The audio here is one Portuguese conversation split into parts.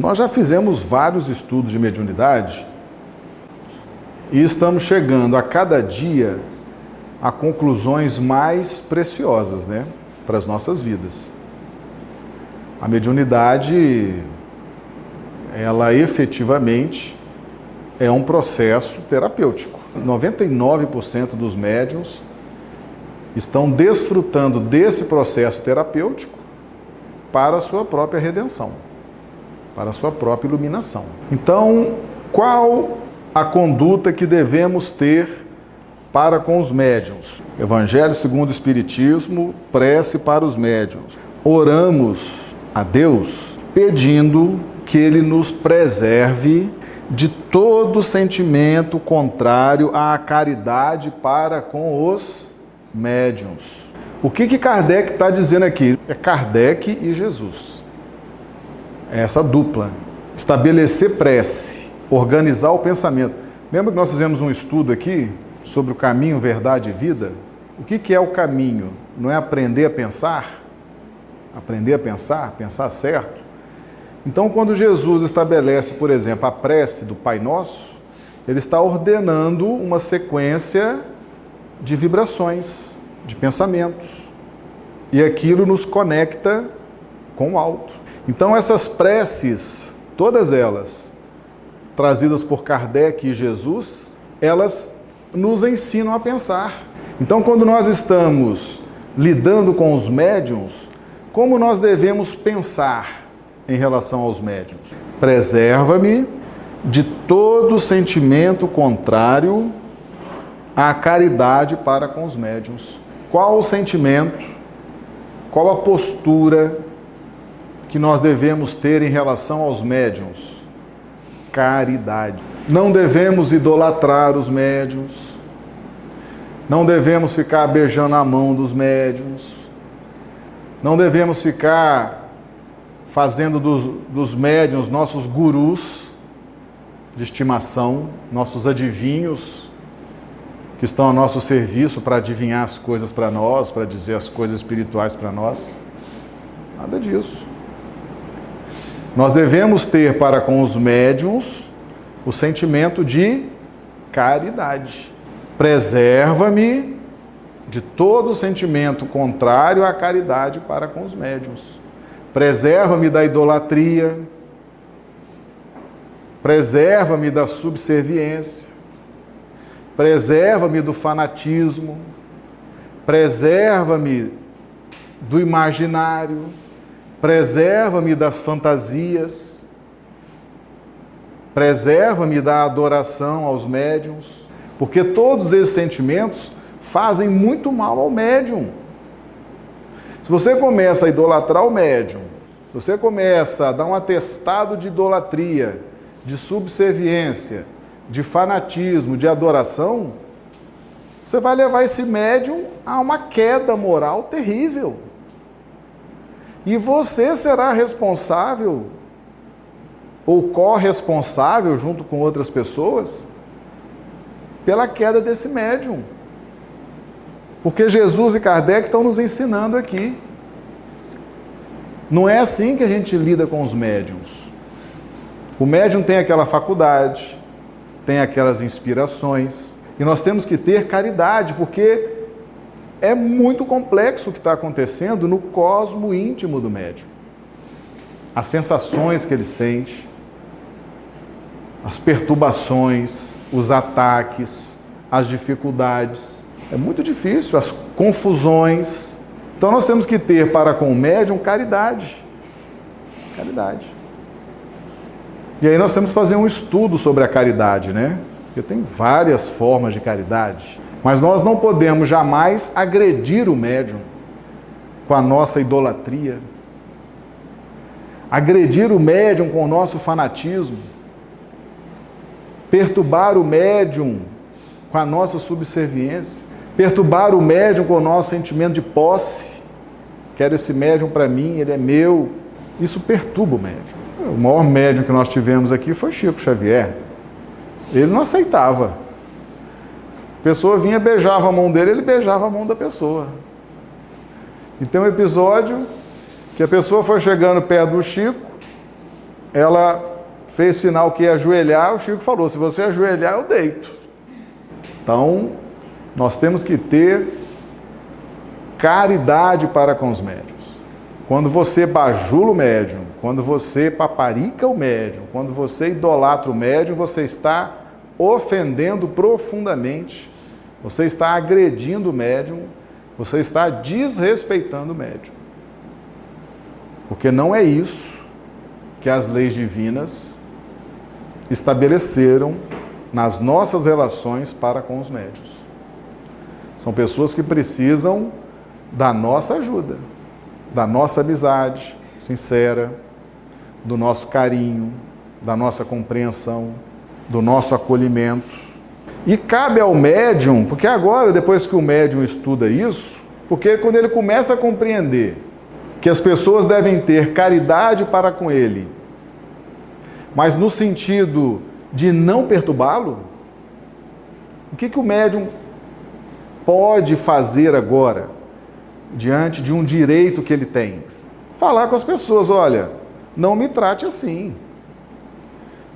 Nós já fizemos vários estudos de mediunidade e estamos chegando a cada dia a conclusões mais preciosas, né, para as nossas vidas. A mediunidade, ela efetivamente é um processo terapêutico. 99% dos médiums estão desfrutando desse processo terapêutico para a sua própria redenção, para a sua própria iluminação. Então, qual a conduta que devemos ter para com os médiums? Evangelho segundo o Espiritismo, prece para os médiums. Oramos a Deus pedindo que Ele nos preserve de todo sentimento contrário à caridade para com os médiums. O que, que Kardec está dizendo aqui? É Kardec e Jesus. É essa dupla. Estabelecer prece, organizar o pensamento. Lembra que nós fizemos um estudo aqui sobre o caminho, verdade e vida? O que, que é o caminho? Não é aprender a pensar? Aprender a pensar, pensar certo? Então, quando Jesus estabelece, por exemplo, a prece do Pai Nosso, ele está ordenando uma sequência de vibrações, de pensamentos. E aquilo nos conecta com o alto. Então, essas preces, todas elas, trazidas por Kardec e Jesus, elas nos ensinam a pensar. Então, quando nós estamos lidando com os médiums, como nós devemos pensar em relação aos médiums? Preserva-me de todo sentimento contrário à caridade para com os médiums. Qual o sentimento, qual a postura que nós devemos ter em relação aos médiums? Caridade. Não devemos idolatrar os médiums. Não devemos ficar beijando a mão dos médiums. Não devemos ficar fazendo dos, dos médiums nossos gurus de estimação, nossos adivinhos que estão a nosso serviço para adivinhar as coisas para nós, para dizer as coisas espirituais para nós. Nada disso. Nós devemos ter para com os médiums o sentimento de caridade. Preserva-me de todo sentimento contrário à caridade para com os médiums. Preserva-me da idolatria. Preserva-me da subserviência preserva-me do fanatismo, preserva-me do imaginário, preserva-me das fantasias, preserva-me da adoração aos médiums, porque todos esses sentimentos fazem muito mal ao médium. Se você começa a idolatrar o médium, se você começa a dar um atestado de idolatria, de subserviência, de fanatismo, de adoração, você vai levar esse médium a uma queda moral terrível. E você será responsável ou corresponsável junto com outras pessoas pela queda desse médium. Porque Jesus e Kardec estão nos ensinando aqui. Não é assim que a gente lida com os médiums. O médium tem aquela faculdade, tem aquelas inspirações. E nós temos que ter caridade, porque é muito complexo o que está acontecendo no cosmo íntimo do médium. As sensações que ele sente, as perturbações, os ataques, as dificuldades. É muito difícil, as confusões. Então nós temos que ter para com o médium caridade. Caridade. E aí nós temos que fazer um estudo sobre a caridade, né? Porque tem várias formas de caridade. Mas nós não podemos jamais agredir o médium com a nossa idolatria, agredir o médium com o nosso fanatismo, perturbar o médium com a nossa subserviência, perturbar o médium com o nosso sentimento de posse. Quero esse médium para mim, ele é meu. Isso perturba o médium. O maior médium que nós tivemos aqui foi Chico Xavier. Ele não aceitava. A pessoa vinha, beijava a mão dele, ele beijava a mão da pessoa. E tem um episódio que a pessoa foi chegando perto do Chico ela fez sinal que ia ajoelhar, o Chico falou: se você ajoelhar, eu deito. Então, nós temos que ter caridade para com os médios. Quando você bajula o médium, quando você paparica o médium, quando você idolatra o médium, você está ofendendo profundamente, você está agredindo o médium, você está desrespeitando o médium. Porque não é isso que as leis divinas estabeleceram nas nossas relações para com os médios. São pessoas que precisam da nossa ajuda, da nossa amizade sincera, do nosso carinho, da nossa compreensão, do nosso acolhimento. E cabe ao médium, porque agora, depois que o médium estuda isso, porque quando ele começa a compreender que as pessoas devem ter caridade para com ele, mas no sentido de não perturbá-lo, o que, que o médium pode fazer agora, diante de um direito que ele tem? Falar com as pessoas: olha, não me trate assim.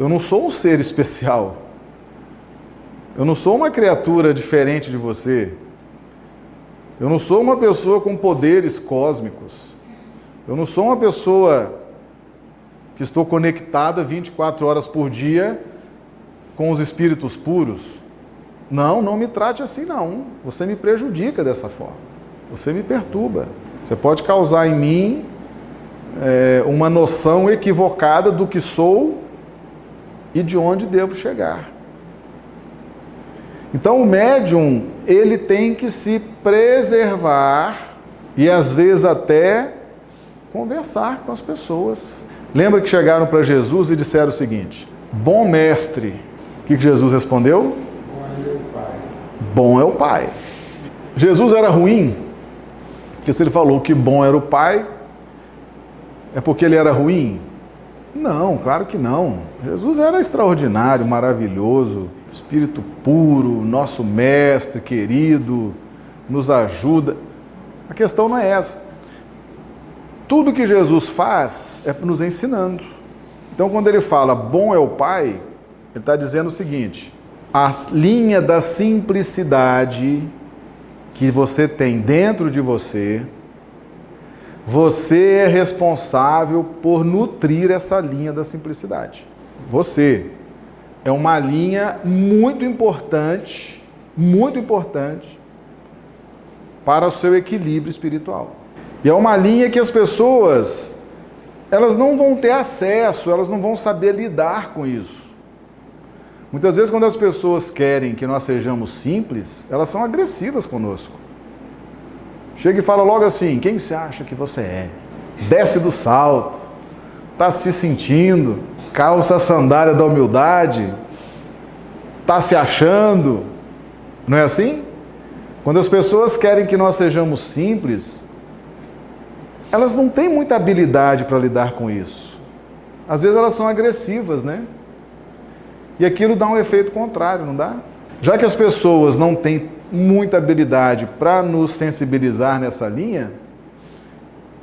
Eu não sou um ser especial. Eu não sou uma criatura diferente de você. Eu não sou uma pessoa com poderes cósmicos. Eu não sou uma pessoa que estou conectada 24 horas por dia com os espíritos puros. Não, não me trate assim não. Você me prejudica dessa forma. Você me perturba. Você pode causar em mim é, uma noção equivocada do que sou e de onde devo chegar. Então o médium, ele tem que se preservar e às vezes até conversar com as pessoas. Lembra que chegaram para Jesus e disseram o seguinte: Bom mestre. O que Jesus respondeu? Bom é o Pai. Bom é o Pai. Jesus era ruim? Porque se ele falou que bom era o Pai, é porque ele era ruim? Não, claro que não. Jesus era extraordinário, maravilhoso, espírito puro, nosso mestre querido, nos ajuda. A questão não é essa. Tudo que Jesus faz é nos ensinando. Então, quando ele fala bom é o Pai, ele está dizendo o seguinte: a linha da simplicidade que você tem dentro de você, você é responsável por nutrir essa linha da simplicidade. Você é uma linha muito importante, muito importante para o seu equilíbrio espiritual. E é uma linha que as pessoas elas não vão ter acesso, elas não vão saber lidar com isso. Muitas vezes, quando as pessoas querem que nós sejamos simples, elas são agressivas conosco. Chega e fala logo assim: quem você acha que você é? Desce do salto, está se sentindo, calça a sandália da humildade, está se achando. Não é assim? Quando as pessoas querem que nós sejamos simples, elas não têm muita habilidade para lidar com isso. Às vezes elas são agressivas, né? E aquilo dá um efeito contrário, não dá? Já que as pessoas não têm muita habilidade para nos sensibilizar nessa linha,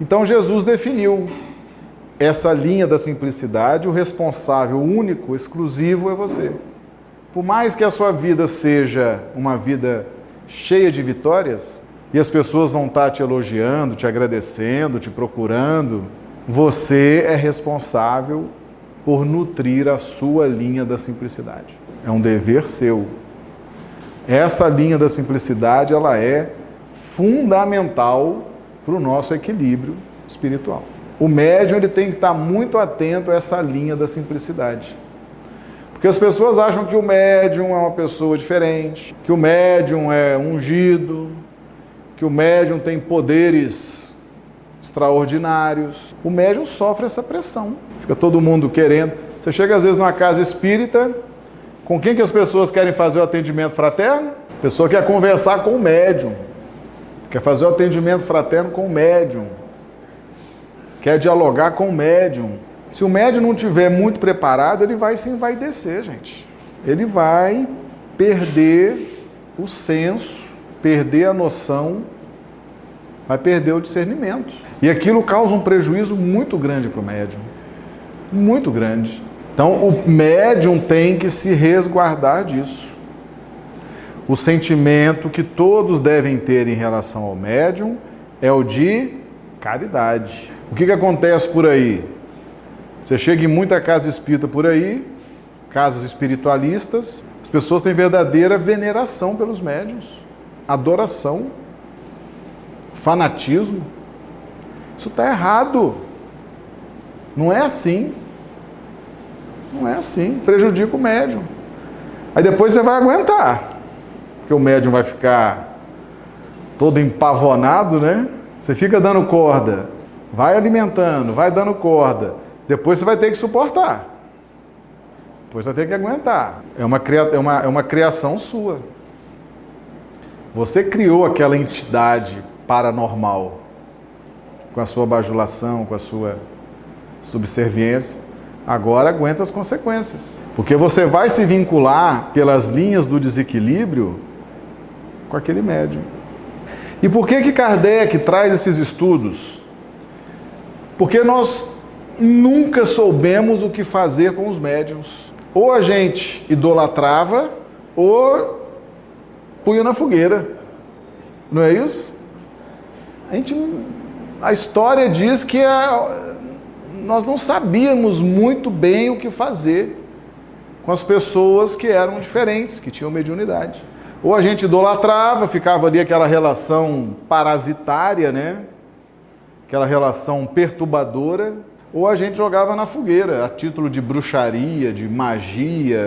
então Jesus definiu essa linha da simplicidade, o responsável único, exclusivo é você. Por mais que a sua vida seja uma vida cheia de vitórias, e as pessoas vão estar te elogiando, te agradecendo, te procurando, você é responsável por nutrir a sua linha da simplicidade. É um dever seu. Essa linha da simplicidade, ela é fundamental para o nosso equilíbrio espiritual. O médium ele tem que estar muito atento a essa linha da simplicidade. Porque as pessoas acham que o médium é uma pessoa diferente, que o médium é ungido, que o médium tem poderes extraordinários. O médium sofre essa pressão. Fica todo mundo querendo. Você chega às vezes numa casa espírita, com quem que as pessoas querem fazer o atendimento fraterno? A pessoa quer conversar com o médium. Quer fazer o atendimento fraterno com o médium. Quer dialogar com o médium. Se o médium não tiver muito preparado, ele vai se envaidecer, gente. Ele vai perder o senso perder a noção, vai perder o discernimento. E aquilo causa um prejuízo muito grande para o médium. Muito grande. Então, o médium tem que se resguardar disso. O sentimento que todos devem ter em relação ao médium é o de caridade. O que, que acontece por aí? Você chega em muita casa espírita por aí, casas espiritualistas, as pessoas têm verdadeira veneração pelos médiums, adoração, fanatismo. Isso está errado. Não é assim. Não é assim. Prejudica o médium. Aí depois você vai aguentar. Porque o médium vai ficar todo empavonado, né? Você fica dando corda, vai alimentando, vai dando corda. Depois você vai ter que suportar. Depois você vai ter que aguentar. É uma, é uma, é uma criação sua. Você criou aquela entidade paranormal com a sua bajulação, com a sua subserviência. Agora aguenta as consequências. Porque você vai se vincular pelas linhas do desequilíbrio com aquele médium. E por que que Kardec traz esses estudos? Porque nós nunca soubemos o que fazer com os médiums. Ou a gente idolatrava, ou punha na fogueira. Não é isso? A, gente, a história diz que a, nós não sabíamos muito bem o que fazer com as pessoas que eram diferentes, que tinham mediunidade. Ou a gente idolatrava, ficava ali aquela relação parasitária, né? Aquela relação perturbadora, ou a gente jogava na fogueira, a título de bruxaria, de magia,